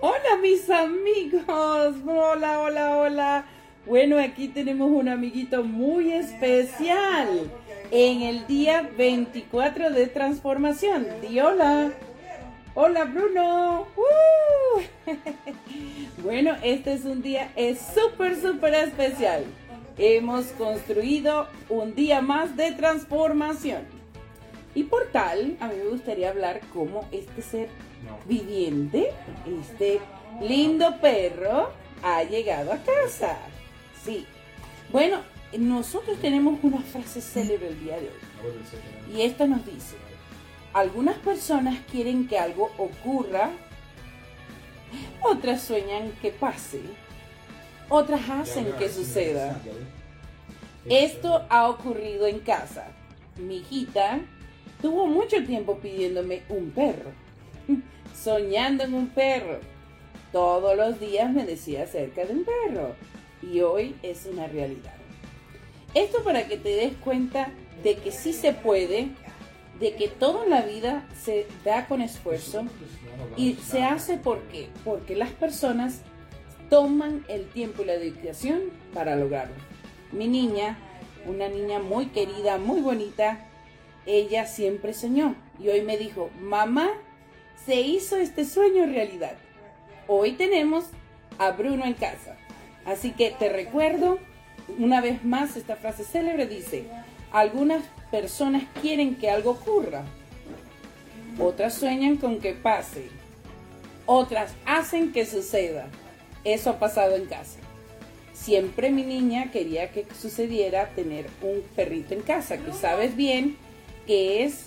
Hola mis amigos, hola, hola, hola. Bueno, aquí tenemos un amiguito muy especial en el día 24 de transformación. Di hola. Hola Bruno. ¡Uh! bueno, este es un día es súper, súper especial. Hemos construido un día más de transformación. Y por tal, a mí me gustaría hablar cómo este ser viviente, este lindo perro, ha llegado a casa. Sí. Bueno, nosotros tenemos una frase célebre el día de hoy. Y esta nos dice, algunas personas quieren que algo ocurra, otras sueñan que pase, otras hacen que suceda. Esto ha ocurrido en casa. Mi hijita tuvo mucho tiempo pidiéndome un perro soñando en un perro. Todos los días me decía acerca de un perro y hoy es una realidad. Esto para que te des cuenta de que sí se puede, de que toda la vida se da con esfuerzo y se hace porque porque las personas toman el tiempo y la dedicación para lograrlo. Mi niña, una niña muy querida, muy bonita, ella siempre soñó y hoy me dijo, mamá, se hizo este sueño realidad. Hoy tenemos a Bruno en casa. Así que te recuerdo una vez más esta frase célebre dice, algunas personas quieren que algo ocurra, otras sueñan con que pase, otras hacen que suceda. Eso ha pasado en casa. Siempre mi niña quería que sucediera tener un perrito en casa, que sabes bien que es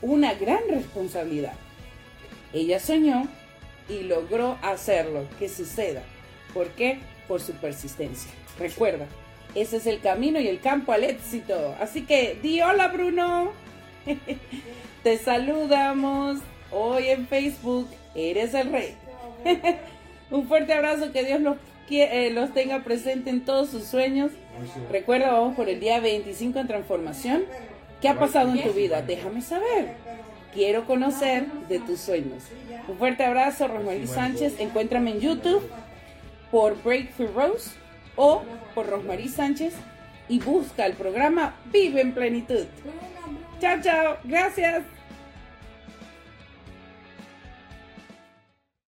una gran responsabilidad. Ella soñó y logró hacerlo, que suceda. ¿Por qué? Por su persistencia. Recuerda, ese es el camino y el campo al éxito. Así que di hola Bruno. Te saludamos hoy en Facebook. Eres el rey. Un fuerte abrazo, que Dios los, eh, los tenga presente en todos sus sueños. Recuerda, vamos por el día 25 en transformación. ¿Qué ha pasado en tu vida? Déjame saber. Quiero conocer de tus sueños. Un fuerte abrazo, Rosmarie Sánchez. Encuéntrame en YouTube por Breakthrough Rose o por Rosmarie Sánchez y busca el programa Vive en Plenitud. Chao, chao. Gracias.